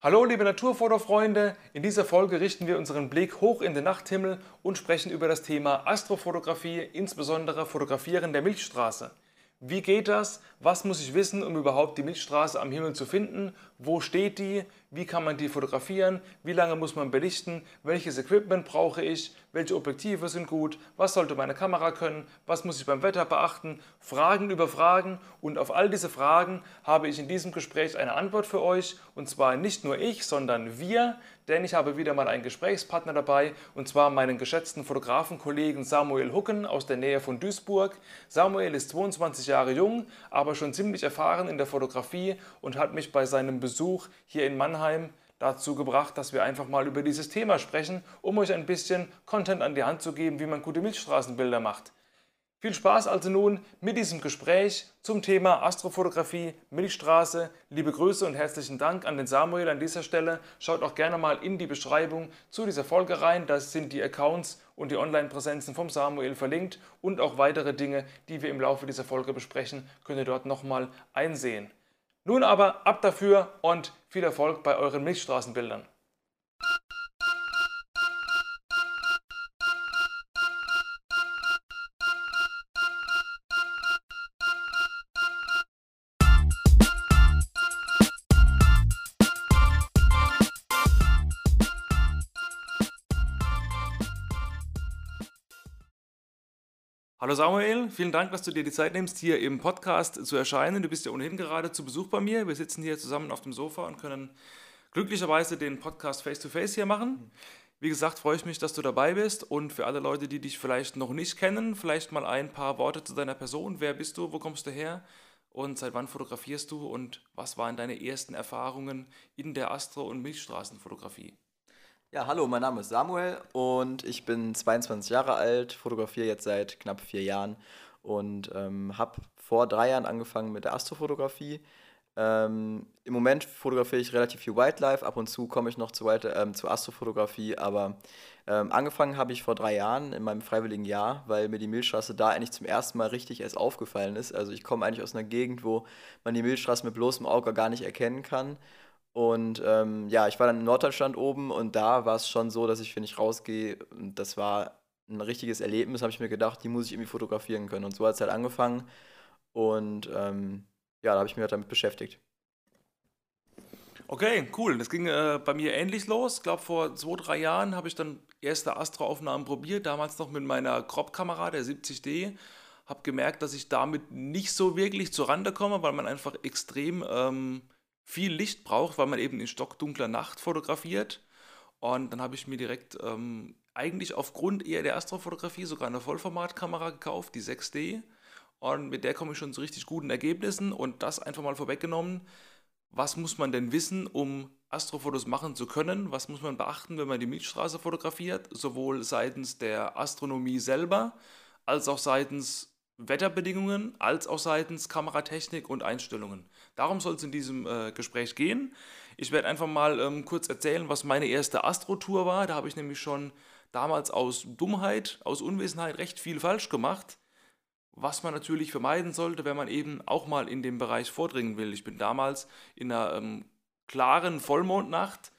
Hallo liebe Naturfotofreunde, in dieser Folge richten wir unseren Blick hoch in den Nachthimmel und sprechen über das Thema Astrofotografie, insbesondere Fotografieren der Milchstraße. Wie geht das? Was muss ich wissen, um überhaupt die Milchstraße am Himmel zu finden? Wo steht die? Wie kann man die fotografieren? Wie lange muss man belichten? Welches Equipment brauche ich? Welche Objektive sind gut? Was sollte meine Kamera können? Was muss ich beim Wetter beachten? Fragen über Fragen. Und auf all diese Fragen habe ich in diesem Gespräch eine Antwort für euch. Und zwar nicht nur ich, sondern wir, denn ich habe wieder mal einen Gesprächspartner dabei, und zwar meinen geschätzten Fotografenkollegen Samuel Hucken aus der Nähe von Duisburg. Samuel ist 22 Jahre jung, aber schon ziemlich erfahren in der Fotografie und hat mich bei seinem Besuch hier in Mannheim dazu gebracht, dass wir einfach mal über dieses Thema sprechen, um euch ein bisschen Content an die Hand zu geben, wie man gute Milchstraßenbilder macht. Viel Spaß also nun mit diesem Gespräch zum Thema Astrofotografie, Milchstraße. Liebe Grüße und herzlichen Dank an den Samuel an dieser Stelle. Schaut auch gerne mal in die Beschreibung zu dieser Folge rein. Da sind die Accounts und die Online-Präsenzen vom Samuel verlinkt und auch weitere Dinge, die wir im Laufe dieser Folge besprechen, könnt ihr dort nochmal einsehen. Nun aber ab dafür und viel Erfolg bei euren Milchstraßenbildern. Hallo Samuel, vielen Dank, dass du dir die Zeit nimmst, hier im Podcast zu erscheinen. Du bist ja ohnehin gerade zu Besuch bei mir. Wir sitzen hier zusammen auf dem Sofa und können glücklicherweise den Podcast face-to-face -face hier machen. Wie gesagt, freue ich mich, dass du dabei bist und für alle Leute, die dich vielleicht noch nicht kennen, vielleicht mal ein paar Worte zu deiner Person. Wer bist du, wo kommst du her und seit wann fotografierst du und was waren deine ersten Erfahrungen in der Astro- und Milchstraßenfotografie? Ja, hallo, mein Name ist Samuel und ich bin 22 Jahre alt, fotografiere jetzt seit knapp vier Jahren und ähm, habe vor drei Jahren angefangen mit der Astrofotografie. Ähm, Im Moment fotografiere ich relativ viel Wildlife, ab und zu komme ich noch zu, ähm, zu Astrofotografie, aber ähm, angefangen habe ich vor drei Jahren in meinem freiwilligen Jahr, weil mir die Milchstraße da eigentlich zum ersten Mal richtig erst aufgefallen ist. Also ich komme eigentlich aus einer Gegend, wo man die Milchstraße mit bloßem Auge gar nicht erkennen kann. Und ähm, ja, ich war dann in Norddeutschland oben und da war es schon so, dass ich, wenn ich rausgehe, das war ein richtiges Erlebnis, habe ich mir gedacht, die muss ich irgendwie fotografieren können. Und so hat es halt angefangen. Und ähm, ja, da habe ich mich halt damit beschäftigt. Okay, cool. Das ging äh, bei mir ähnlich los. Ich glaube, vor zwei, drei Jahren habe ich dann erste Astro-Aufnahmen probiert, damals noch mit meiner Crop-Kamera, der 70D. Habe gemerkt, dass ich damit nicht so wirklich zur Rande komme, weil man einfach extrem ähm, viel Licht braucht, weil man eben in stockdunkler Nacht fotografiert. Und dann habe ich mir direkt ähm, eigentlich aufgrund eher der Astrofotografie sogar eine Vollformatkamera gekauft, die 6D. Und mit der komme ich schon zu richtig guten Ergebnissen und das einfach mal vorweggenommen. Was muss man denn wissen, um Astrofotos machen zu können? Was muss man beachten, wenn man die Milchstraße fotografiert? Sowohl seitens der Astronomie selber als auch seitens Wetterbedingungen als auch seitens Kameratechnik und Einstellungen. Darum soll es in diesem äh, Gespräch gehen. Ich werde einfach mal ähm, kurz erzählen, was meine erste Astro-Tour war. Da habe ich nämlich schon damals aus Dummheit, aus Unwissenheit recht viel falsch gemacht, was man natürlich vermeiden sollte, wenn man eben auch mal in dem Bereich vordringen will. Ich bin damals in einer ähm, klaren Vollmondnacht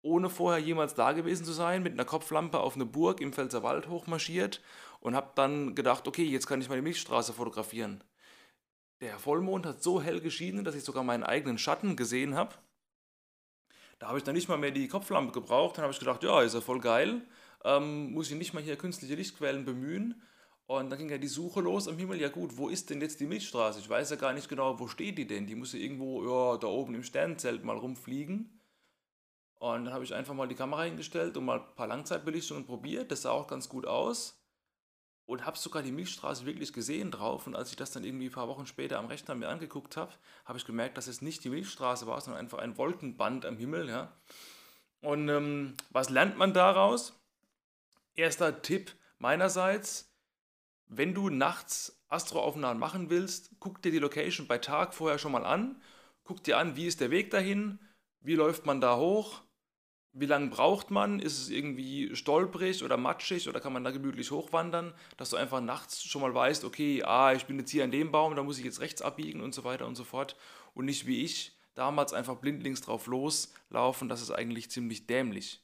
ohne vorher jemals da gewesen zu sein, mit einer Kopflampe auf eine Burg im Pfälzerwald hochmarschiert und habe dann gedacht, okay, jetzt kann ich mal die Milchstraße fotografieren. Der Vollmond hat so hell geschienen, dass ich sogar meinen eigenen Schatten gesehen habe. Da habe ich dann nicht mal mehr die Kopflampe gebraucht. Dann habe ich gedacht, ja, ist ja voll geil. Ähm, muss ich nicht mal hier künstliche Lichtquellen bemühen. Und dann ging ja die Suche los am Himmel. Ja gut, wo ist denn jetzt die Milchstraße? Ich weiß ja gar nicht genau, wo steht die denn? Die muss ja irgendwo ja, da oben im Sternzelt mal rumfliegen. Und dann habe ich einfach mal die Kamera hingestellt und mal ein paar Langzeitbelichtungen probiert. Das sah auch ganz gut aus und habe sogar die Milchstraße wirklich gesehen drauf. Und als ich das dann irgendwie ein paar Wochen später am Rechner mir angeguckt habe, habe ich gemerkt, dass es nicht die Milchstraße war, sondern einfach ein Wolkenband am Himmel. Ja. Und ähm, was lernt man daraus? Erster Tipp meinerseits, wenn du nachts Astroaufnahmen machen willst, guck dir die Location bei Tag vorher schon mal an. Guck dir an, wie ist der Weg dahin, wie läuft man da hoch, wie lange braucht man? Ist es irgendwie stolprig oder matschig oder kann man da gemütlich hochwandern, dass du einfach nachts schon mal weißt, okay, ah, ich bin jetzt hier an dem Baum, da muss ich jetzt rechts abbiegen und so weiter und so fort und nicht wie ich damals einfach blindlings drauf loslaufen. Das ist eigentlich ziemlich dämlich.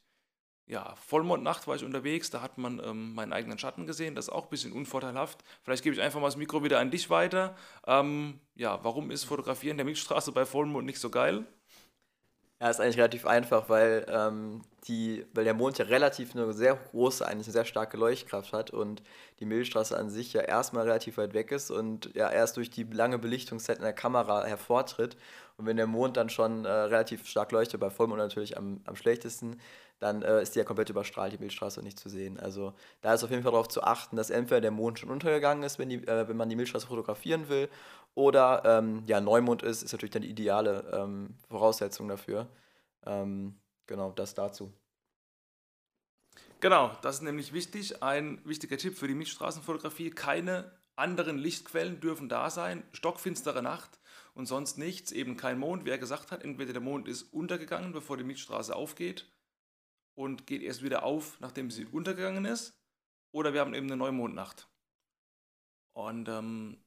Ja, Vollmondnacht war ich unterwegs, da hat man ähm, meinen eigenen Schatten gesehen, das ist auch ein bisschen unvorteilhaft. Vielleicht gebe ich einfach mal das Mikro wieder an dich weiter. Ähm, ja, warum ist Fotografieren der Milchstraße bei Vollmond nicht so geil? Ja, ist eigentlich relativ einfach, weil, ähm, die, weil der Mond ja relativ eine sehr große, eigentlich eine sehr starke Leuchtkraft hat und die Milchstraße an sich ja erstmal relativ weit weg ist und ja erst durch die lange Belichtungszeit in der Kamera hervortritt. Und wenn der Mond dann schon äh, relativ stark leuchtet, bei Vollmond natürlich am, am schlechtesten, dann äh, ist die ja komplett überstrahlt, die Milchstraße nicht zu sehen. Also da ist auf jeden Fall darauf zu achten, dass entweder der Mond schon untergegangen ist, wenn, die, äh, wenn man die Milchstraße fotografieren will, oder ähm, ja, Neumond ist, ist natürlich dann die ideale ähm, Voraussetzung dafür. Ähm, genau, das dazu. Genau, das ist nämlich wichtig. Ein wichtiger Tipp für die Milchstraßenfotografie. Keine anderen Lichtquellen dürfen da sein. Stockfinstere Nacht und sonst nichts. Eben kein Mond. Wer gesagt hat, entweder der Mond ist untergegangen, bevor die Milchstraße aufgeht und geht erst wieder auf, nachdem sie untergegangen ist. Oder wir haben eben eine Neumondnacht. Und ähm,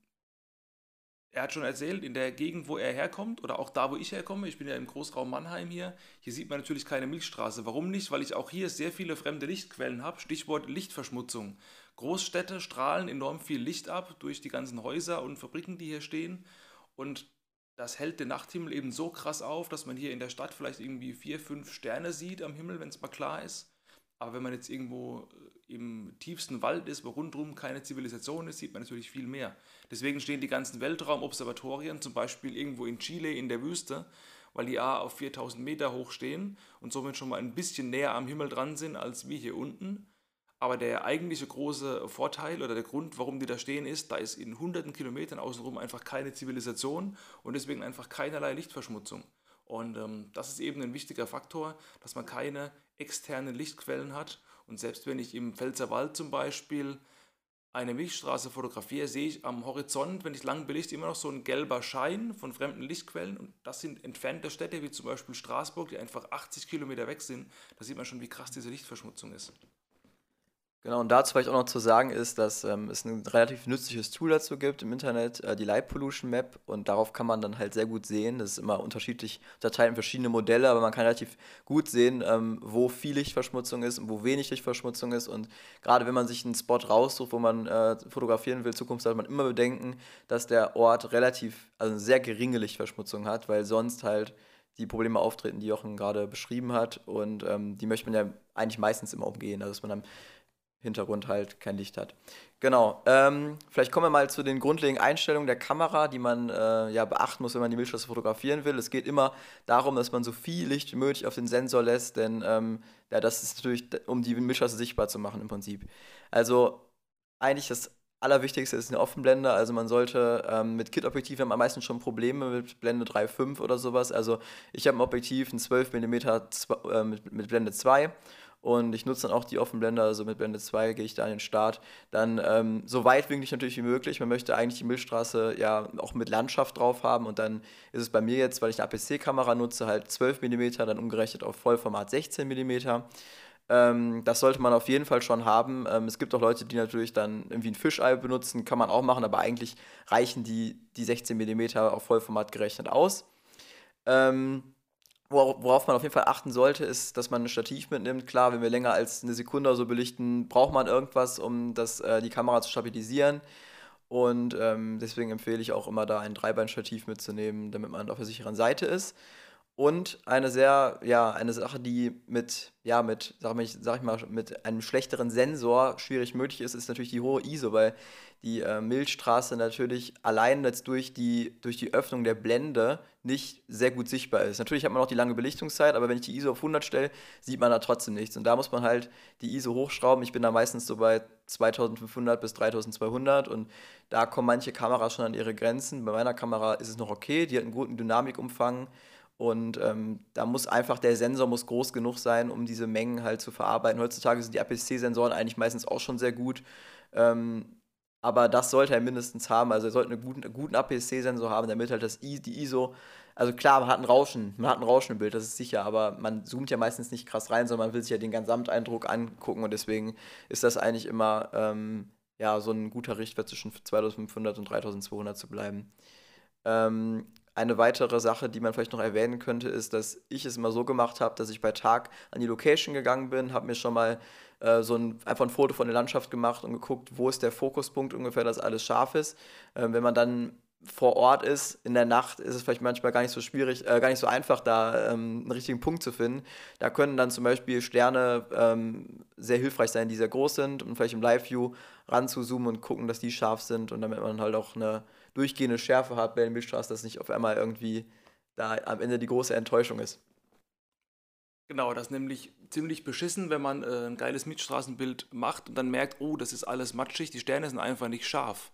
er hat schon erzählt, in der Gegend, wo er herkommt, oder auch da, wo ich herkomme, ich bin ja im Großraum Mannheim hier, hier sieht man natürlich keine Milchstraße. Warum nicht? Weil ich auch hier sehr viele fremde Lichtquellen habe. Stichwort Lichtverschmutzung. Großstädte strahlen enorm viel Licht ab durch die ganzen Häuser und Fabriken, die hier stehen. Und das hält den Nachthimmel eben so krass auf, dass man hier in der Stadt vielleicht irgendwie vier, fünf Sterne sieht am Himmel, wenn es mal klar ist. Aber wenn man jetzt irgendwo äh, im tiefsten Wald ist, wo rundherum keine Zivilisation ist, sieht man natürlich viel mehr. Deswegen stehen die ganzen Weltraumobservatorien zum Beispiel irgendwo in Chile in der Wüste, weil die A auf 4000 Meter hoch stehen und somit schon mal ein bisschen näher am Himmel dran sind als wir hier unten. Aber der eigentliche große Vorteil oder der Grund, warum die da stehen, ist, da ist in hunderten Kilometern außenrum einfach keine Zivilisation und deswegen einfach keinerlei Lichtverschmutzung. Und ähm, das ist eben ein wichtiger Faktor, dass man keine externen Lichtquellen hat. Und selbst wenn ich im Pfälzerwald zum Beispiel eine Milchstraße fotografiere, sehe ich am Horizont, wenn ich lang belichte, immer noch so ein gelber Schein von fremden Lichtquellen. Und das sind entfernte Städte wie zum Beispiel Straßburg, die einfach 80 Kilometer weg sind. Da sieht man schon, wie krass diese Lichtverschmutzung ist. Genau, und dazu vielleicht auch noch zu sagen ist, dass ähm, es ein relativ nützliches Tool dazu gibt im Internet, äh, die Light Pollution Map. Und darauf kann man dann halt sehr gut sehen. Das ist immer unterschiedlich unterteilt in verschiedene Modelle, aber man kann relativ gut sehen, ähm, wo viel Lichtverschmutzung ist und wo wenig Lichtverschmutzung ist. Und gerade wenn man sich einen Spot raussucht, wo man äh, fotografieren will, Zukunft sollte man immer bedenken, dass der Ort relativ, also eine sehr geringe Lichtverschmutzung hat, weil sonst halt die Probleme auftreten, die Jochen gerade beschrieben hat. Und ähm, die möchte man ja eigentlich meistens immer umgehen. Also dass man dann Hintergrund halt kein Licht hat. Genau. Ähm, vielleicht kommen wir mal zu den grundlegenden Einstellungen der Kamera, die man äh, ja beachten muss, wenn man die Milchstraße fotografieren will. Es geht immer darum, dass man so viel Licht wie möglich auf den Sensor lässt, denn ähm, ja, das ist natürlich, um die Milchstraße sichtbar zu machen im Prinzip. Also eigentlich das Allerwichtigste ist eine Offenblende. Also man sollte ähm, mit Kit-Objektiven am meisten schon Probleme mit Blende 3.5 oder sowas. Also ich habe ein Objektiv, ein 12 mm äh, mit, mit Blende 2 und ich nutze dann auch die Offenblende, also mit Blende 2 gehe ich da an den Start. Dann ähm, so weitwinklig natürlich wie möglich. Man möchte eigentlich die Milchstraße ja auch mit Landschaft drauf haben und dann ist es bei mir jetzt, weil ich eine APC-Kamera nutze, halt 12 mm, dann umgerechnet auf Vollformat 16 mm. Ähm, das sollte man auf jeden Fall schon haben. Ähm, es gibt auch Leute, die natürlich dann irgendwie ein Fischei benutzen, kann man auch machen, aber eigentlich reichen die, die 16 mm auf Vollformat gerechnet aus. Ähm, Worauf man auf jeden Fall achten sollte, ist, dass man ein Stativ mitnimmt. Klar, wenn wir länger als eine Sekunde oder so belichten, braucht man irgendwas, um das, äh, die Kamera zu stabilisieren. Und ähm, deswegen empfehle ich auch immer da ein Dreibeinstativ mitzunehmen, damit man auf der sicheren Seite ist. Und eine sehr, ja, eine Sache, die mit, ja, mit, sag ich, sag ich mal, mit einem schlechteren Sensor schwierig möglich ist, ist natürlich die hohe ISO, weil die äh, Milchstraße natürlich allein jetzt durch die, durch die Öffnung der Blende nicht sehr gut sichtbar ist. Natürlich hat man auch die lange Belichtungszeit, aber wenn ich die ISO auf 100 stelle, sieht man da trotzdem nichts. Und da muss man halt die ISO hochschrauben. Ich bin da meistens so bei 2500 bis 3200 und da kommen manche Kameras schon an ihre Grenzen. Bei meiner Kamera ist es noch okay, die hat einen guten Dynamikumfang. Und ähm, da muss einfach der Sensor muss groß genug sein, um diese Mengen halt zu verarbeiten. Heutzutage sind die APC-Sensoren eigentlich meistens auch schon sehr gut. Ähm, aber das sollte er mindestens haben. Also er sollte einen guten, guten APC-Sensor haben, damit halt das I, die ISO. Also klar, man hat ein Rauschen, man hat ein Rauschen im Bild, das ist sicher, aber man zoomt ja meistens nicht krass rein, sondern man will sich ja den Gesamteindruck angucken und deswegen ist das eigentlich immer ähm, ja, so ein guter Richtwert zwischen 2500 und 3200 zu bleiben. Ähm, eine weitere Sache, die man vielleicht noch erwähnen könnte, ist, dass ich es immer so gemacht habe, dass ich bei Tag an die Location gegangen bin, habe mir schon mal äh, so ein, einfach ein Foto von der Landschaft gemacht und geguckt, wo ist der Fokuspunkt ungefähr, dass alles scharf ist. Äh, wenn man dann vor Ort ist, in der Nacht ist es vielleicht manchmal gar nicht so schwierig, äh, gar nicht so einfach, da ähm, einen richtigen Punkt zu finden. Da können dann zum Beispiel Sterne ähm, sehr hilfreich sein, die sehr groß sind und vielleicht im Live-View ranzuzoomen und gucken, dass die scharf sind und damit man halt auch eine durchgehende Schärfe hat bei den Milchstraßen, dass nicht auf einmal irgendwie da am Ende die große Enttäuschung ist. Genau, das ist nämlich ziemlich beschissen, wenn man äh, ein geiles Mietstraßenbild macht und dann merkt, oh, das ist alles matschig, die Sterne sind einfach nicht scharf.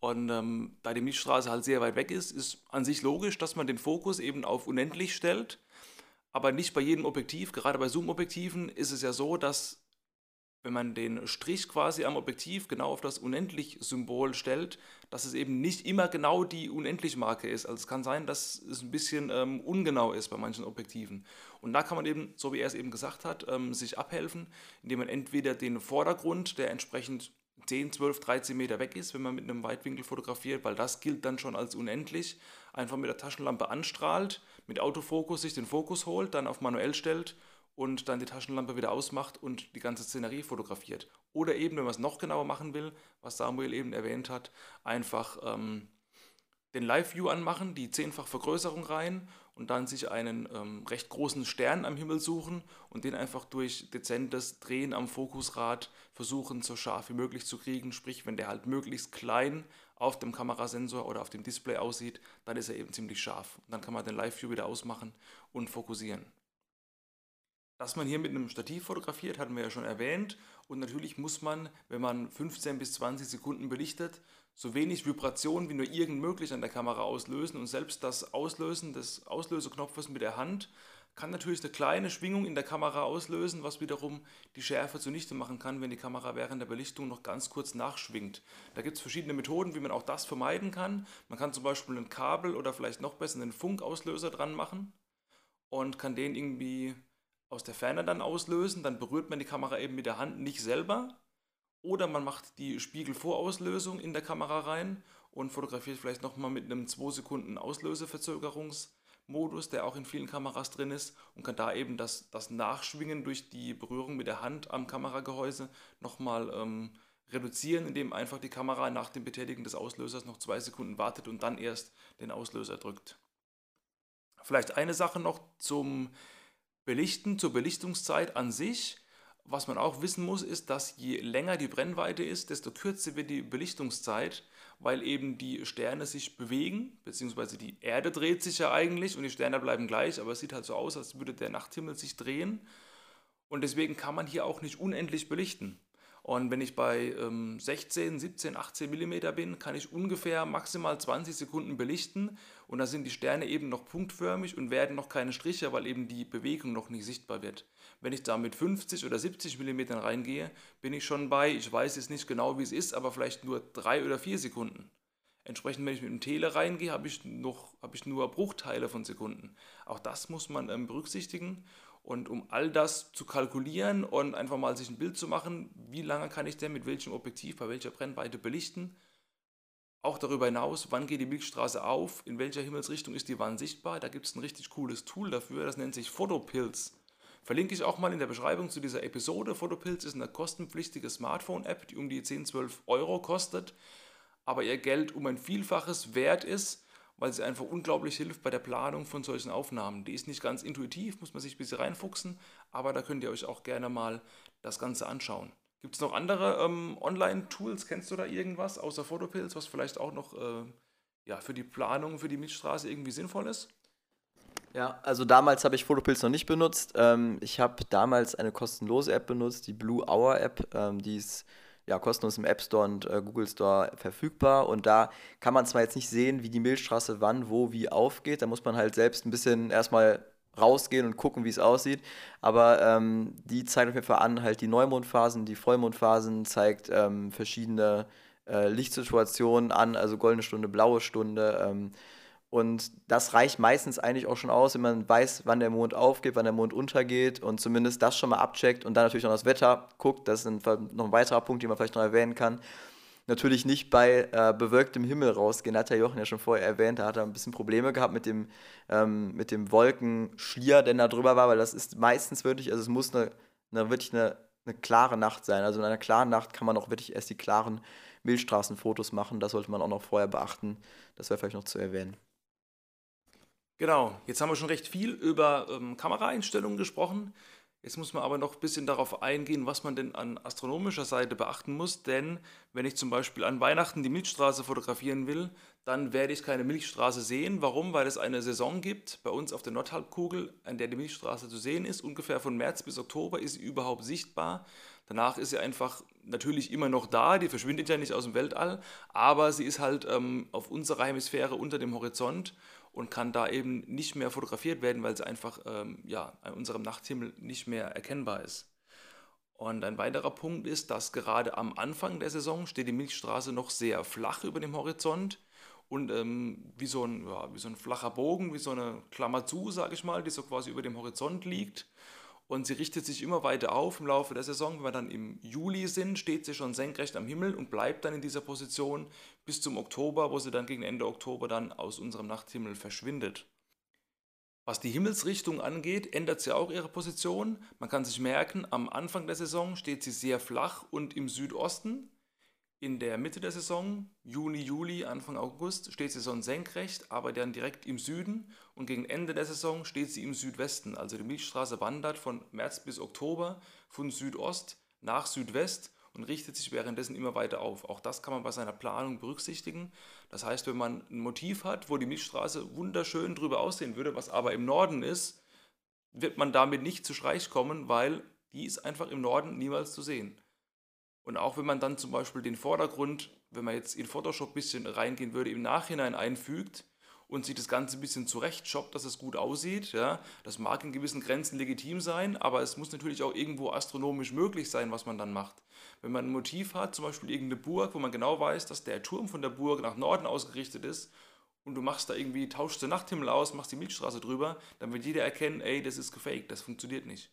Und ähm, da die Mietstraße halt sehr weit weg ist, ist an sich logisch, dass man den Fokus eben auf unendlich stellt. Aber nicht bei jedem Objektiv. Gerade bei Zoom-Objektiven ist es ja so, dass wenn man den Strich quasi am Objektiv genau auf das Unendlich-Symbol stellt, dass es eben nicht immer genau die Unendlich-Marke ist. Also es kann sein, dass es ein bisschen ähm, ungenau ist bei manchen Objektiven. Und da kann man eben, so wie er es eben gesagt hat, ähm, sich abhelfen, indem man entweder den Vordergrund, der entsprechend 10, 12, 13 Meter weg ist, wenn man mit einem Weitwinkel fotografiert, weil das gilt dann schon als unendlich, einfach mit der Taschenlampe anstrahlt, mit Autofokus sich den Fokus holt, dann auf manuell stellt und dann die Taschenlampe wieder ausmacht und die ganze Szenerie fotografiert. Oder eben, wenn man es noch genauer machen will, was Samuel eben erwähnt hat, einfach ähm, den Live-View anmachen, die zehnfach Vergrößerung rein und dann sich einen ähm, recht großen Stern am Himmel suchen und den einfach durch dezentes Drehen am Fokusrad versuchen, so scharf wie möglich zu kriegen. Sprich, wenn der halt möglichst klein auf dem Kamerasensor oder auf dem Display aussieht, dann ist er eben ziemlich scharf. Und dann kann man den Live-View wieder ausmachen und fokussieren. Dass man hier mit einem Stativ fotografiert, hatten wir ja schon erwähnt. Und natürlich muss man, wenn man 15 bis 20 Sekunden belichtet, so wenig Vibration wie nur irgend möglich an der Kamera auslösen und selbst das Auslösen des Auslöseknopfes mit der Hand kann natürlich eine kleine Schwingung in der Kamera auslösen, was wiederum die Schärfe zunichte machen kann, wenn die Kamera während der Belichtung noch ganz kurz nachschwingt. Da gibt es verschiedene Methoden, wie man auch das vermeiden kann. Man kann zum Beispiel ein Kabel oder vielleicht noch besser einen Funkauslöser dran machen und kann den irgendwie aus der Ferne dann auslösen. Dann berührt man die Kamera eben mit der Hand nicht selber, oder man macht die Spiegelvorauslösung in der Kamera rein und fotografiert vielleicht nochmal mit einem 2 Sekunden Auslöseverzögerungsmodus, der auch in vielen Kameras drin ist und kann da eben das, das Nachschwingen durch die Berührung mit der Hand am Kameragehäuse nochmal ähm, reduzieren, indem einfach die Kamera nach dem Betätigen des Auslösers noch zwei Sekunden wartet und dann erst den Auslöser drückt. Vielleicht eine Sache noch zum Belichten, zur Belichtungszeit an sich. Was man auch wissen muss, ist, dass je länger die Brennweite ist, desto kürzer wird die Belichtungszeit, weil eben die Sterne sich bewegen, beziehungsweise die Erde dreht sich ja eigentlich und die Sterne bleiben gleich, aber es sieht halt so aus, als würde der Nachthimmel sich drehen. Und deswegen kann man hier auch nicht unendlich belichten. Und wenn ich bei ähm, 16, 17, 18 mm bin, kann ich ungefähr maximal 20 Sekunden belichten und da sind die Sterne eben noch punktförmig und werden noch keine Striche, weil eben die Bewegung noch nicht sichtbar wird. Wenn ich da mit 50 oder 70 mm reingehe, bin ich schon bei, ich weiß jetzt nicht genau wie es ist, aber vielleicht nur 3 oder 4 Sekunden. Entsprechend, wenn ich mit dem Tele reingehe, habe ich, hab ich nur Bruchteile von Sekunden. Auch das muss man ähm, berücksichtigen. Und um all das zu kalkulieren und einfach mal sich ein Bild zu machen, wie lange kann ich denn mit welchem Objektiv bei welcher Brennweite belichten, auch darüber hinaus, wann geht die Milchstraße auf, in welcher Himmelsrichtung ist die Wand sichtbar, da gibt es ein richtig cooles Tool dafür, das nennt sich Photopills. Verlinke ich auch mal in der Beschreibung zu dieser Episode. Photopills ist eine kostenpflichtige Smartphone-App, die um die 10, 12 Euro kostet, aber ihr Geld um ein Vielfaches wert ist weil sie einfach unglaublich hilft bei der Planung von solchen Aufnahmen. Die ist nicht ganz intuitiv, muss man sich ein bisschen reinfuchsen, aber da könnt ihr euch auch gerne mal das Ganze anschauen. Gibt es noch andere ähm, Online-Tools? Kennst du da irgendwas außer Photopills, was vielleicht auch noch äh, ja, für die Planung für die Milchstraße irgendwie sinnvoll ist? Ja, also damals habe ich Photopills noch nicht benutzt. Ähm, ich habe damals eine kostenlose App benutzt, die Blue Hour App. Ähm, die ist ja, kostenlos im App Store und äh, Google Store verfügbar. Und da kann man zwar jetzt nicht sehen, wie die Milchstraße wann, wo, wie aufgeht. Da muss man halt selbst ein bisschen erstmal rausgehen und gucken, wie es aussieht. Aber ähm, die zeigt auf jeden Fall an, halt die Neumondphasen, die Vollmondphasen, zeigt ähm, verschiedene äh, Lichtsituationen an, also goldene Stunde, blaue Stunde. Ähm, und das reicht meistens eigentlich auch schon aus, wenn man weiß, wann der Mond aufgeht, wann der Mond untergeht und zumindest das schon mal abcheckt und dann natürlich noch das Wetter guckt. Das ist noch ein weiterer Punkt, den man vielleicht noch erwähnen kann. natürlich nicht bei äh, bewölktem Himmel rausgehen. Hat der Jochen ja schon vorher erwähnt, da hat er ein bisschen Probleme gehabt mit dem, ähm, mit dem Wolkenschlier, der da drüber war, weil das ist meistens wirklich, also es muss eine, eine wirklich eine, eine klare Nacht sein. Also in einer klaren Nacht kann man auch wirklich erst die klaren Milchstraßenfotos machen. Das sollte man auch noch vorher beachten. Das wäre vielleicht noch zu erwähnen. Genau, jetzt haben wir schon recht viel über ähm, Kameraeinstellungen gesprochen. Jetzt muss man aber noch ein bisschen darauf eingehen, was man denn an astronomischer Seite beachten muss. Denn wenn ich zum Beispiel an Weihnachten die Milchstraße fotografieren will, dann werde ich keine Milchstraße sehen. Warum? Weil es eine Saison gibt bei uns auf der Nordhalbkugel, an der die Milchstraße zu sehen ist. Ungefähr von März bis Oktober ist sie überhaupt sichtbar. Danach ist sie einfach natürlich immer noch da, die verschwindet ja nicht aus dem Weltall, aber sie ist halt ähm, auf unserer Hemisphäre unter dem Horizont und kann da eben nicht mehr fotografiert werden, weil sie einfach ähm, ja, an unserem Nachthimmel nicht mehr erkennbar ist. Und ein weiterer Punkt ist, dass gerade am Anfang der Saison steht die Milchstraße noch sehr flach über dem Horizont und ähm, wie, so ein, ja, wie so ein flacher Bogen, wie so eine Klammer zu, sage ich mal, die so quasi über dem Horizont liegt. Und sie richtet sich immer weiter auf im Laufe der Saison. Wenn wir dann im Juli sind, steht sie schon senkrecht am Himmel und bleibt dann in dieser Position bis zum Oktober, wo sie dann gegen Ende Oktober dann aus unserem Nachthimmel verschwindet. Was die Himmelsrichtung angeht, ändert sie auch ihre Position. Man kann sich merken, am Anfang der Saison steht sie sehr flach und im Südosten. In der Mitte der Saison, Juni, Juli, Anfang August, steht sie senkrecht, aber dann direkt im Süden und gegen Ende der Saison steht sie im Südwesten. Also die Milchstraße wandert von März bis Oktober von Südost nach Südwest und richtet sich währenddessen immer weiter auf. Auch das kann man bei seiner Planung berücksichtigen. Das heißt, wenn man ein Motiv hat, wo die Milchstraße wunderschön drüber aussehen würde, was aber im Norden ist, wird man damit nicht zu Streich kommen, weil die ist einfach im Norden niemals zu sehen. Und auch wenn man dann zum Beispiel den Vordergrund, wenn man jetzt in Photoshop ein bisschen reingehen würde, im Nachhinein einfügt und sich das Ganze ein bisschen zurechtschoppt, dass es gut aussieht, ja, das mag in gewissen Grenzen legitim sein, aber es muss natürlich auch irgendwo astronomisch möglich sein, was man dann macht. Wenn man ein Motiv hat, zum Beispiel irgendeine Burg, wo man genau weiß, dass der Turm von der Burg nach Norden ausgerichtet ist und du machst da irgendwie, tauschst den Nachthimmel aus, machst die Milchstraße drüber, dann wird jeder erkennen, ey, das ist gefaked, das funktioniert nicht.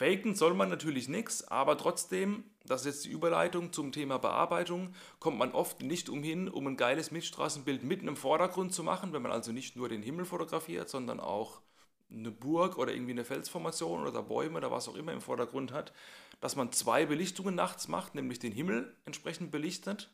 Faken soll man natürlich nichts, aber trotzdem, das ist jetzt die Überleitung zum Thema Bearbeitung, kommt man oft nicht umhin, um ein geiles Milchstraßenbild mitten im Vordergrund zu machen, wenn man also nicht nur den Himmel fotografiert, sondern auch eine Burg oder irgendwie eine Felsformation oder Bäume oder was auch immer im Vordergrund hat, dass man zwei Belichtungen nachts macht, nämlich den Himmel entsprechend belichtet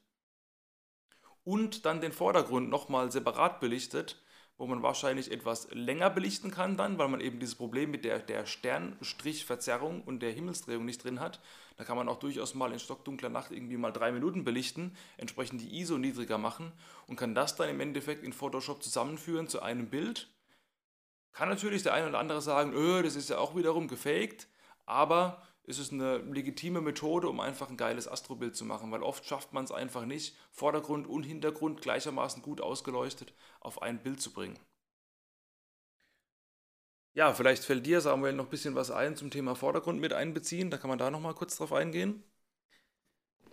und dann den Vordergrund nochmal separat belichtet, wo man wahrscheinlich etwas länger belichten kann dann, weil man eben dieses Problem mit der, der Sternstrichverzerrung und der Himmelsdrehung nicht drin hat. Da kann man auch durchaus mal in stockdunkler Nacht irgendwie mal drei Minuten belichten, entsprechend die ISO niedriger machen und kann das dann im Endeffekt in Photoshop zusammenführen zu einem Bild. Kann natürlich der eine oder andere sagen, öh, das ist ja auch wiederum gefaked, aber ist es eine legitime Methode, um einfach ein geiles Astrobild zu machen, weil oft schafft man es einfach nicht, Vordergrund und Hintergrund gleichermaßen gut ausgeleuchtet auf ein Bild zu bringen. Ja, vielleicht fällt dir, Samuel, noch ein bisschen was ein zum Thema Vordergrund mit einbeziehen. Da kann man da nochmal kurz drauf eingehen.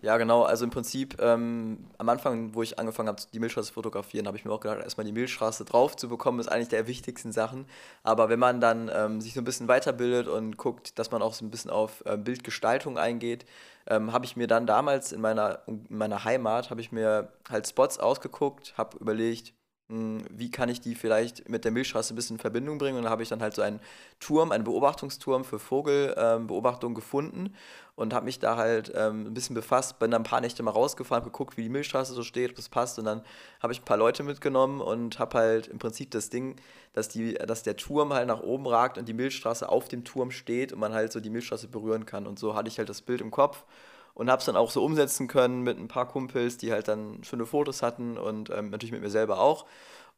Ja, genau. Also im Prinzip ähm, am Anfang, wo ich angefangen habe, die Milchstraße zu fotografieren, habe ich mir auch gedacht, erstmal die Milchstraße drauf zu bekommen, ist eigentlich der wichtigsten Sachen. Aber wenn man dann ähm, sich so ein bisschen weiterbildet und guckt, dass man auch so ein bisschen auf äh, Bildgestaltung eingeht, ähm, habe ich mir dann damals in meiner, in meiner Heimat, habe ich mir halt Spots ausgeguckt, habe überlegt, hm, wie kann ich die vielleicht mit der Milchstraße ein bisschen in Verbindung bringen. Und da habe ich dann halt so einen Turm, einen Beobachtungsturm für Vogelbeobachtung ähm, gefunden und habe mich da halt ähm, ein bisschen befasst, bin dann ein paar Nächte mal rausgefahren, geguckt, wie die Milchstraße so steht, ob das passt. Und dann habe ich ein paar Leute mitgenommen und habe halt im Prinzip das Ding, dass, die, dass der Turm halt nach oben ragt und die Milchstraße auf dem Turm steht und man halt so die Milchstraße berühren kann. Und so hatte ich halt das Bild im Kopf und habe es dann auch so umsetzen können mit ein paar Kumpels, die halt dann schöne Fotos hatten und ähm, natürlich mit mir selber auch.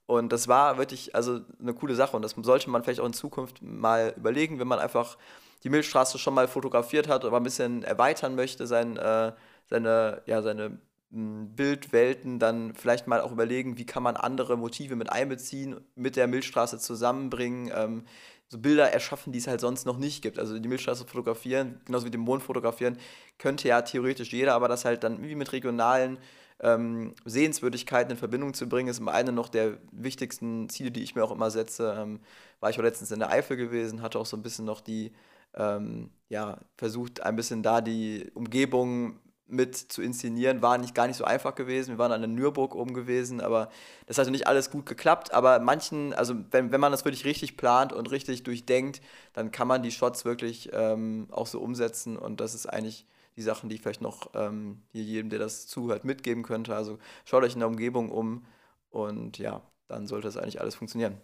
Und das war wirklich also eine coole Sache und das sollte man vielleicht auch in Zukunft mal überlegen, wenn man einfach die Milchstraße schon mal fotografiert hat oder ein bisschen erweitern möchte, sein, äh, seine, ja, seine hm, Bildwelten, dann vielleicht mal auch überlegen, wie kann man andere Motive mit einbeziehen, mit der Milchstraße zusammenbringen. Ähm, so Bilder erschaffen, die es halt sonst noch nicht gibt. Also die Milchstraße fotografieren, genauso wie den Mond fotografieren, könnte ja theoretisch jeder, aber das halt dann wie mit regionalen ähm, Sehenswürdigkeiten in Verbindung zu bringen, ist immer eine noch der wichtigsten Ziele, die ich mir auch immer setze. Ähm, war ich auch letztens in der Eifel gewesen, hatte auch so ein bisschen noch die, ähm, ja, versucht ein bisschen da die Umgebung mit zu inszenieren, war nicht gar nicht so einfach gewesen. Wir waren an der Nürburg oben gewesen, aber das hat nicht alles gut geklappt. Aber manchen, also wenn, wenn man das wirklich richtig plant und richtig durchdenkt, dann kann man die Shots wirklich ähm, auch so umsetzen und das ist eigentlich die Sachen, die ich vielleicht noch ähm, hier jedem, der das zuhört, mitgeben könnte. Also schaut euch in der Umgebung um und ja, dann sollte das eigentlich alles funktionieren.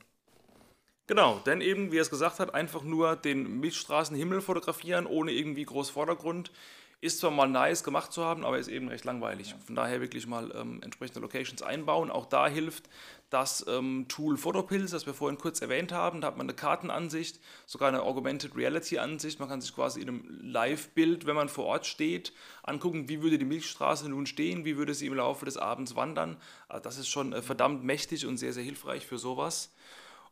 Genau, denn eben, wie er es gesagt hat, einfach nur den Milchstraßenhimmel fotografieren, ohne irgendwie groß Vordergrund. Ist zwar mal nice gemacht zu haben, aber ist eben recht langweilig. Von daher wirklich mal ähm, entsprechende Locations einbauen. Auch da hilft das ähm, Tool Photopills, das wir vorhin kurz erwähnt haben. Da hat man eine Kartenansicht, sogar eine Augmented Reality Ansicht. Man kann sich quasi in einem Live-Bild, wenn man vor Ort steht, angucken, wie würde die Milchstraße nun stehen, wie würde sie im Laufe des Abends wandern. Also das ist schon äh, verdammt mächtig und sehr, sehr hilfreich für sowas.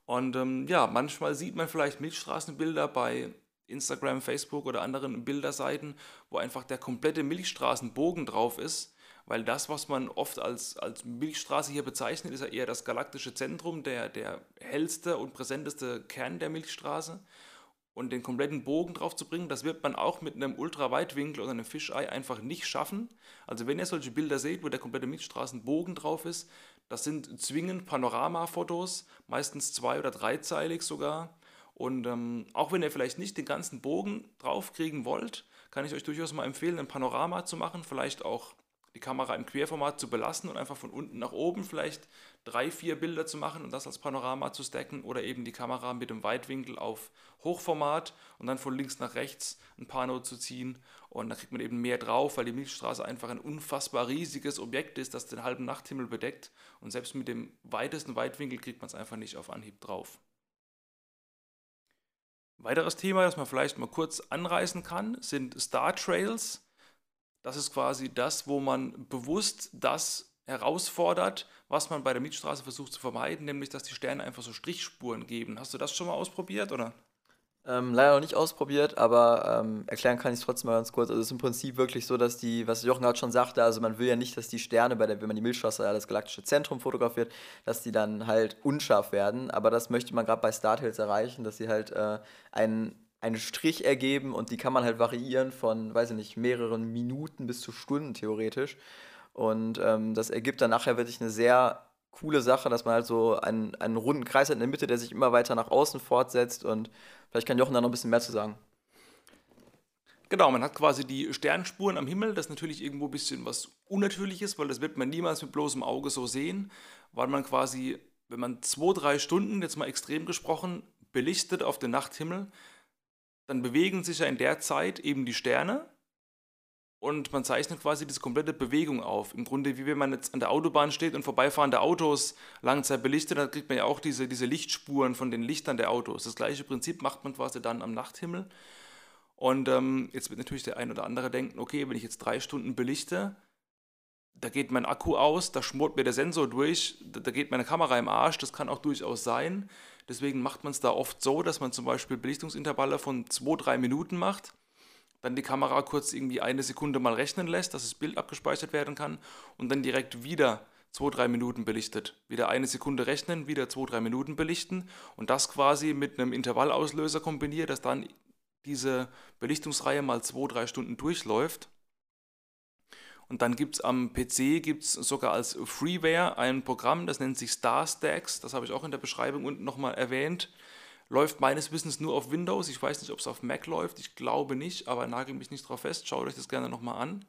Und ähm, ja, manchmal sieht man vielleicht Milchstraßenbilder bei Instagram, Facebook oder anderen Bilderseiten, wo einfach der komplette Milchstraßenbogen drauf ist, weil das, was man oft als, als Milchstraße hier bezeichnet, ist ja eher das galaktische Zentrum, der, der hellste und präsenteste Kern der Milchstraße. Und den kompletten Bogen drauf zu bringen, das wird man auch mit einem Ultraweitwinkel oder einem Fisheye einfach nicht schaffen. Also wenn ihr solche Bilder seht, wo der komplette Milchstraßenbogen drauf ist, das sind zwingend Panoramafotos, meistens zwei- oder dreizeilig sogar. Und ähm, auch wenn ihr vielleicht nicht den ganzen Bogen draufkriegen wollt, kann ich euch durchaus mal empfehlen, ein Panorama zu machen, vielleicht auch die Kamera im Querformat zu belassen und einfach von unten nach oben vielleicht drei, vier Bilder zu machen und das als Panorama zu stacken oder eben die Kamera mit dem Weitwinkel auf Hochformat und dann von links nach rechts ein Pano zu ziehen und da kriegt man eben mehr drauf, weil die Milchstraße einfach ein unfassbar riesiges Objekt ist, das den halben Nachthimmel bedeckt und selbst mit dem weitesten Weitwinkel kriegt man es einfach nicht auf Anhieb drauf. Weiteres Thema, das man vielleicht mal kurz anreißen kann, sind Star Trails. Das ist quasi das, wo man bewusst das herausfordert, was man bei der Mietstraße versucht zu vermeiden, nämlich dass die Sterne einfach so Strichspuren geben. Hast du das schon mal ausprobiert oder? Ähm, leider noch nicht ausprobiert, aber ähm, erklären kann ich es trotzdem mal ganz kurz. Also es ist im Prinzip wirklich so, dass die, was Jochen gerade schon sagte, also man will ja nicht, dass die Sterne, bei der, wenn man die Milchstraße, das galaktische Zentrum fotografiert, dass die dann halt unscharf werden. Aber das möchte man gerade bei Startails erreichen, dass sie halt äh, einen, einen Strich ergeben und die kann man halt variieren von, weiß ich nicht, mehreren Minuten bis zu Stunden theoretisch. Und ähm, das ergibt dann nachher wirklich eine sehr coole Sache, dass man halt so einen, einen runden Kreis hat in der Mitte, der sich immer weiter nach außen fortsetzt. Und vielleicht kann Jochen da noch ein bisschen mehr zu sagen. Genau, man hat quasi die Sternspuren am Himmel, das ist natürlich irgendwo ein bisschen was Unnatürliches, weil das wird man niemals mit bloßem Auge so sehen, weil man quasi, wenn man zwei, drei Stunden, jetzt mal extrem gesprochen, belichtet auf den Nachthimmel, dann bewegen sich ja in der Zeit eben die Sterne und man zeichnet quasi diese komplette Bewegung auf. Im Grunde, wie wenn man jetzt an der Autobahn steht und vorbeifahrende Autos Langzeit belichtet, dann kriegt man ja auch diese, diese Lichtspuren von den Lichtern der Autos. Das gleiche Prinzip macht man quasi dann am Nachthimmel. Und ähm, jetzt wird natürlich der ein oder andere denken, okay, wenn ich jetzt drei Stunden belichte, da geht mein Akku aus, da schmort mir der Sensor durch, da, da geht meine Kamera im Arsch, das kann auch durchaus sein. Deswegen macht man es da oft so, dass man zum Beispiel Belichtungsintervalle von zwei, drei Minuten macht dann die Kamera kurz irgendwie eine Sekunde mal rechnen lässt, dass das Bild abgespeichert werden kann und dann direkt wieder zwei, drei Minuten belichtet. Wieder eine Sekunde rechnen, wieder zwei, drei Minuten belichten und das quasi mit einem Intervallauslöser kombiniert, dass dann diese Belichtungsreihe mal zwei, drei Stunden durchläuft. Und dann gibt es am PC gibt's sogar als Freeware ein Programm, das nennt sich StarStacks, das habe ich auch in der Beschreibung unten nochmal erwähnt Läuft meines Wissens nur auf Windows. Ich weiß nicht, ob es auf Mac läuft. Ich glaube nicht, aber nagel mich nicht drauf fest. Schaut euch das gerne nochmal an.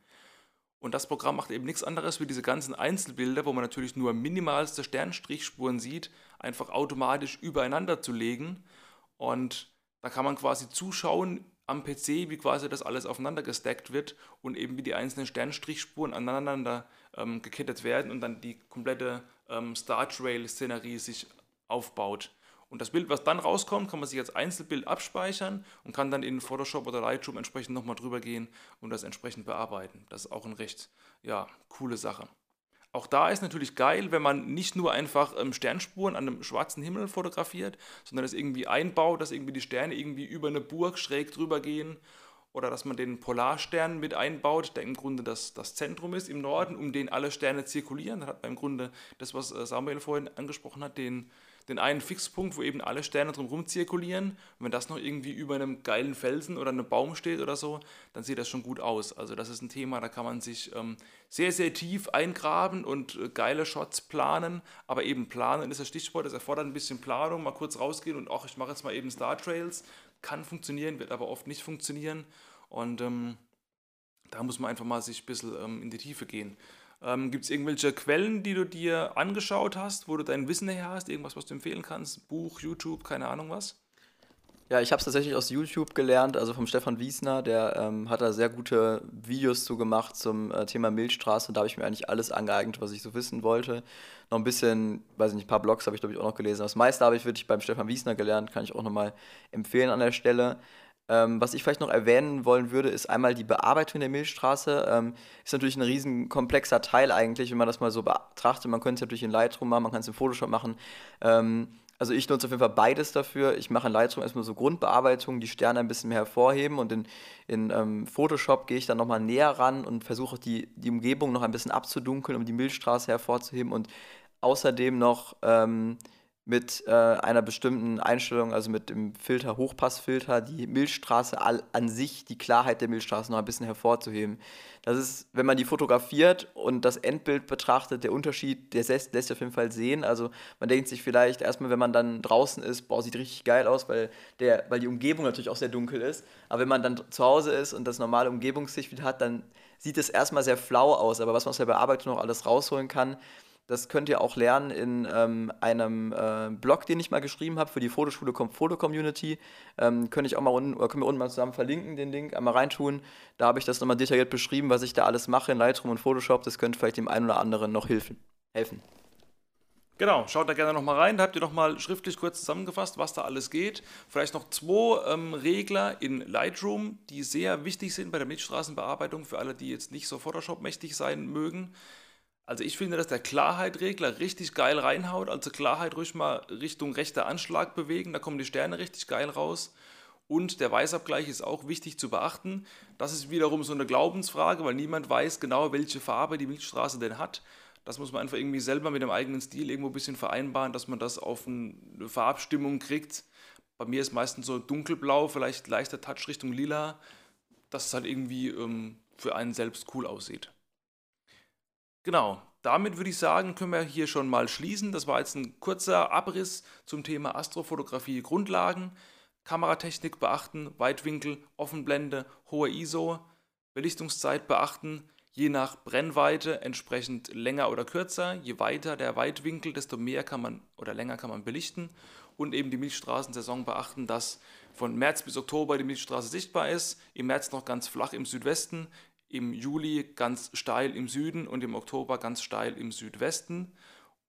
Und das Programm macht eben nichts anderes wie diese ganzen Einzelbilder, wo man natürlich nur minimalste Sternstrichspuren sieht, einfach automatisch übereinander zu legen. Und da kann man quasi zuschauen am PC, wie quasi das alles aufeinander gestackt wird und eben wie die einzelnen Sternstrichspuren aneinander ähm, gekettet werden und dann die komplette ähm, Star Trail-Szenerie sich aufbaut. Und das Bild, was dann rauskommt, kann man sich als Einzelbild abspeichern und kann dann in Photoshop oder Lightroom entsprechend nochmal drüber gehen und das entsprechend bearbeiten. Das ist auch eine recht ja, coole Sache. Auch da ist natürlich geil, wenn man nicht nur einfach ähm, Sternspuren an einem schwarzen Himmel fotografiert, sondern es irgendwie einbaut, dass irgendwie die Sterne irgendwie über eine Burg schräg drüber gehen oder dass man den Polarstern mit einbaut, der im Grunde das, das Zentrum ist im Norden, um den alle Sterne zirkulieren. Dann hat man im Grunde das, was äh, Samuel vorhin angesprochen hat, den, den einen Fixpunkt, wo eben alle Sterne drumherum zirkulieren. Und wenn das noch irgendwie über einem geilen Felsen oder einem Baum steht oder so, dann sieht das schon gut aus. Also das ist ein Thema, da kann man sich ähm, sehr, sehr tief eingraben und äh, geile Shots planen. Aber eben planen ist das Stichwort, das erfordert ein bisschen Planung, mal kurz rausgehen und auch ich mache jetzt mal eben Star Trails. Kann funktionieren, wird aber oft nicht funktionieren. Und ähm, da muss man einfach mal sich ein bisschen ähm, in die Tiefe gehen. Ähm, Gibt es irgendwelche Quellen, die du dir angeschaut hast, wo du dein Wissen her hast? Irgendwas, was du empfehlen kannst? Buch, YouTube, keine Ahnung was? Ja, ich habe es tatsächlich aus YouTube gelernt, also vom Stefan Wiesner, der ähm, hat da sehr gute Videos zu gemacht zum äh, Thema Milchstraße. Da habe ich mir eigentlich alles angeeignet, was ich so wissen wollte. Noch ein bisschen, weiß ich nicht, ein paar Blogs habe ich glaube ich auch noch gelesen. Das meiste habe ich wirklich beim Stefan Wiesner gelernt, kann ich auch nochmal empfehlen an der Stelle. Ähm, was ich vielleicht noch erwähnen wollen würde, ist einmal die Bearbeitung der Milchstraße. Ähm, ist natürlich ein riesen komplexer Teil eigentlich, wenn man das mal so betrachtet. Man könnte es natürlich in Lightroom machen, man kann es in Photoshop machen. Ähm, also ich nutze auf jeden Fall beides dafür. Ich mache in Lightroom erstmal so Grundbearbeitung, die Sterne ein bisschen mehr hervorheben und in, in ähm, Photoshop gehe ich dann nochmal näher ran und versuche die, die Umgebung noch ein bisschen abzudunkeln, um die Milchstraße hervorzuheben und außerdem noch ähm, mit äh, einer bestimmten Einstellung, also mit dem Filter, Hochpassfilter, die Milchstraße all, an sich, die Klarheit der Milchstraße noch ein bisschen hervorzuheben. Das ist, wenn man die fotografiert und das Endbild betrachtet, der Unterschied, der lässt, sich auf jeden Fall sehen. Also man denkt sich vielleicht erstmal, wenn man dann draußen ist, boah, sieht richtig geil aus, weil, der, weil die Umgebung natürlich auch sehr dunkel ist. Aber wenn man dann zu Hause ist und das normale Umgebungssicht wieder hat, dann sieht es erstmal sehr flau aus. Aber was man aus der Bearbeitung noch alles rausholen kann, das könnt ihr auch lernen in ähm, einem äh, Blog, den ich mal geschrieben habe für die Fotoschule Foto Community. Ähm, könnte ich auch mal unten, oder können wir unten mal zusammen verlinken, den Link einmal reintun. Da habe ich das nochmal detailliert beschrieben, was ich da alles mache in Lightroom und Photoshop. Das könnte vielleicht dem einen oder anderen noch helfen. helfen. Genau, schaut da gerne nochmal rein. Da habt ihr nochmal schriftlich kurz zusammengefasst, was da alles geht. Vielleicht noch zwei ähm, Regler in Lightroom, die sehr wichtig sind bei der Milchstraßenbearbeitung für alle, die jetzt nicht so Photoshop-mächtig sein mögen. Also ich finde, dass der Klarheit-Regler richtig geil reinhaut. Also Klarheit ruhig mal Richtung rechter Anschlag bewegen, da kommen die Sterne richtig geil raus. Und der Weißabgleich ist auch wichtig zu beachten. Das ist wiederum so eine Glaubensfrage, weil niemand weiß genau, welche Farbe die Milchstraße denn hat. Das muss man einfach irgendwie selber mit dem eigenen Stil irgendwo ein bisschen vereinbaren, dass man das auf eine Farbstimmung kriegt. Bei mir ist meistens so dunkelblau, vielleicht leichter Touch Richtung lila, dass es halt irgendwie ähm, für einen selbst cool aussieht. Genau, damit würde ich sagen, können wir hier schon mal schließen. Das war jetzt ein kurzer Abriss zum Thema Astrofotografie Grundlagen. Kameratechnik beachten, Weitwinkel, Offenblende, hohe ISO, Belichtungszeit beachten, je nach Brennweite entsprechend länger oder kürzer. Je weiter der Weitwinkel, desto mehr kann man oder länger kann man belichten und eben die Milchstraßensaison beachten, dass von März bis Oktober die Milchstraße sichtbar ist, im März noch ganz flach im Südwesten, im Juli ganz steil im Süden und im Oktober ganz steil im Südwesten.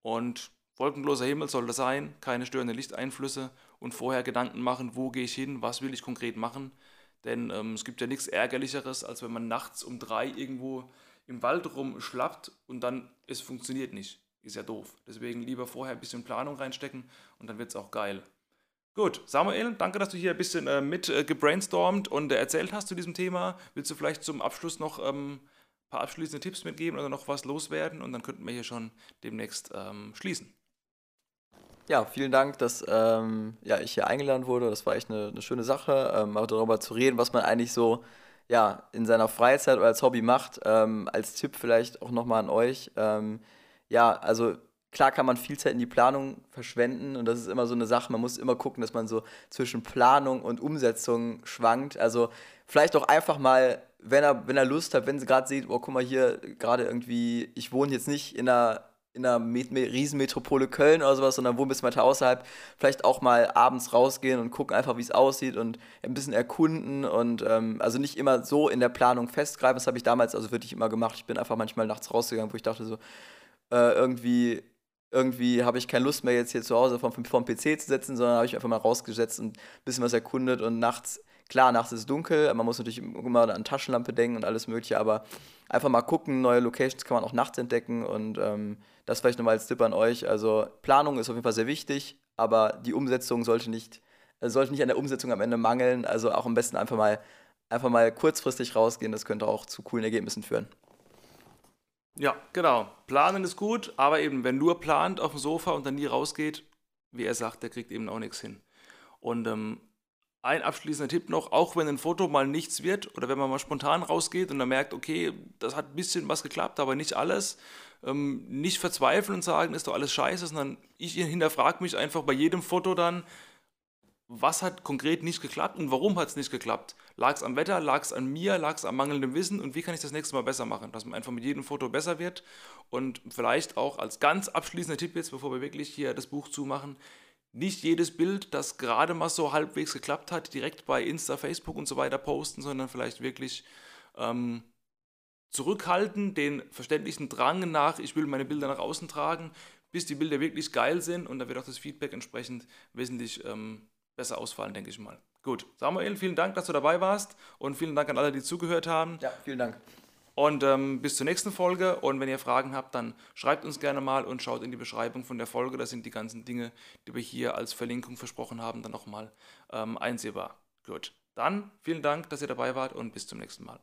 Und wolkenloser Himmel soll das sein, keine störenden Lichteinflüsse und vorher Gedanken machen, wo gehe ich hin, was will ich konkret machen. Denn ähm, es gibt ja nichts Ärgerlicheres, als wenn man nachts um drei irgendwo im Wald rumschlappt und dann es funktioniert nicht. Ist ja doof. Deswegen lieber vorher ein bisschen Planung reinstecken und dann wird es auch geil. Gut, Samuel, danke, dass du hier ein bisschen äh, mit äh, gebrainstormt und äh, erzählt hast zu diesem Thema. Willst du vielleicht zum Abschluss noch ähm, ein paar abschließende Tipps mitgeben oder noch was loswerden? Und dann könnten wir hier schon demnächst ähm, schließen. Ja, vielen Dank, dass ähm, ja, ich hier eingeladen wurde. Das war echt eine, eine schöne Sache, ähm, auch darüber zu reden, was man eigentlich so ja, in seiner Freizeit oder als Hobby macht. Ähm, als Tipp vielleicht auch nochmal an euch. Ähm, ja, also Klar kann man viel Zeit in die Planung verschwenden und das ist immer so eine Sache. Man muss immer gucken, dass man so zwischen Planung und Umsetzung schwankt. Also vielleicht auch einfach mal, wenn er, wenn er Lust hat, wenn sie gerade sieht, oh, guck mal hier, gerade irgendwie, ich wohne jetzt nicht in einer, in einer Riesenmetropole Köln oder sowas, sondern wohne ein bisschen weiter außerhalb, vielleicht auch mal abends rausgehen und gucken einfach, wie es aussieht und ein bisschen erkunden und ähm, also nicht immer so in der Planung festgreifen. Das habe ich damals also wirklich immer gemacht. Ich bin einfach manchmal nachts rausgegangen, wo ich dachte so, äh, irgendwie irgendwie habe ich keine Lust mehr, jetzt hier zu Hause vom, vom PC zu sitzen, sondern habe ich einfach mal rausgesetzt und ein bisschen was erkundet und nachts, klar, nachts ist es dunkel, man muss natürlich immer an Taschenlampe denken und alles mögliche, aber einfach mal gucken, neue Locations kann man auch nachts entdecken und ähm, das vielleicht nochmal als Tipp an euch. Also Planung ist auf jeden Fall sehr wichtig, aber die Umsetzung sollte nicht, äh, sollte nicht an der Umsetzung am Ende mangeln, also auch am besten einfach mal, einfach mal kurzfristig rausgehen, das könnte auch zu coolen Ergebnissen führen. Ja, genau. Planen ist gut, aber eben, wenn nur plant auf dem Sofa und dann nie rausgeht, wie er sagt, der kriegt eben auch nichts hin. Und ähm, ein abschließender Tipp noch, auch wenn ein Foto mal nichts wird oder wenn man mal spontan rausgeht und dann merkt, okay, das hat ein bisschen was geklappt, aber nicht alles, ähm, nicht verzweifeln und sagen, ist doch alles scheiße, sondern ich hinterfrage mich einfach bei jedem Foto dann, was hat konkret nicht geklappt und warum hat es nicht geklappt? Lag es am Wetter, lag es an mir, lag es am mangelnden Wissen und wie kann ich das nächste Mal besser machen? Dass man einfach mit jedem Foto besser wird und vielleicht auch als ganz abschließender Tipp jetzt, bevor wir wirklich hier das Buch zumachen, nicht jedes Bild, das gerade mal so halbwegs geklappt hat, direkt bei Insta, Facebook und so weiter posten, sondern vielleicht wirklich ähm, zurückhalten, den verständlichen Drang nach, ich will meine Bilder nach außen tragen, bis die Bilder wirklich geil sind und dann wird auch das Feedback entsprechend wesentlich ähm, besser ausfallen, denke ich mal. Gut, Samuel, vielen Dank, dass du dabei warst und vielen Dank an alle, die zugehört haben. Ja, vielen Dank. Und ähm, bis zur nächsten Folge. Und wenn ihr Fragen habt, dann schreibt uns gerne mal und schaut in die Beschreibung von der Folge. Da sind die ganzen Dinge, die wir hier als Verlinkung versprochen haben, dann nochmal ähm, einsehbar. Gut. Dann vielen Dank, dass ihr dabei wart und bis zum nächsten Mal.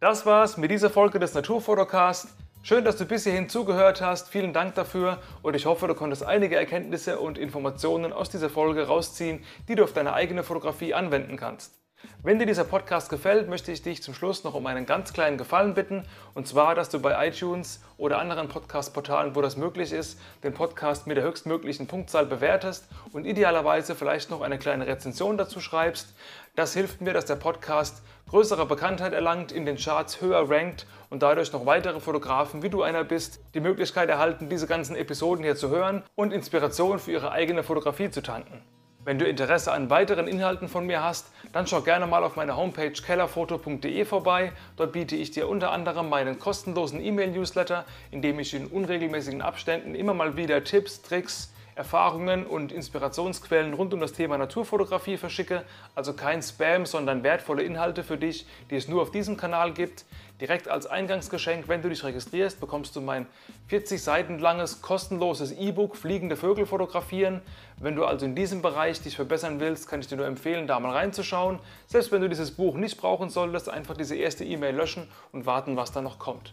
Das war's mit dieser Folge des Naturfotocast. Schön, dass du bis hierhin zugehört hast. Vielen Dank dafür und ich hoffe, du konntest einige Erkenntnisse und Informationen aus dieser Folge rausziehen, die du auf deine eigene Fotografie anwenden kannst. Wenn dir dieser Podcast gefällt, möchte ich dich zum Schluss noch um einen ganz kleinen Gefallen bitten. Und zwar, dass du bei iTunes oder anderen Podcast-Portalen, wo das möglich ist, den Podcast mit der höchstmöglichen Punktzahl bewertest und idealerweise vielleicht noch eine kleine Rezension dazu schreibst. Das hilft mir, dass der Podcast größere Bekanntheit erlangt, in den Charts höher rankt und dadurch noch weitere Fotografen, wie du einer bist, die Möglichkeit erhalten, diese ganzen Episoden hier zu hören und Inspiration für ihre eigene Fotografie zu tanken. Wenn du Interesse an weiteren Inhalten von mir hast, dann schau gerne mal auf meiner Homepage kellerfoto.de vorbei. Dort biete ich dir unter anderem meinen kostenlosen E-Mail-Newsletter, in dem ich in unregelmäßigen Abständen immer mal wieder Tipps, Tricks, Erfahrungen und Inspirationsquellen rund um das Thema Naturfotografie verschicke. Also kein Spam, sondern wertvolle Inhalte für dich, die es nur auf diesem Kanal gibt. Direkt als Eingangsgeschenk, wenn du dich registrierst, bekommst du mein 40 Seiten langes kostenloses E-Book Fliegende Vögel fotografieren. Wenn du also in diesem Bereich dich verbessern willst, kann ich dir nur empfehlen, da mal reinzuschauen. Selbst wenn du dieses Buch nicht brauchen solltest, einfach diese erste E-Mail löschen und warten, was da noch kommt.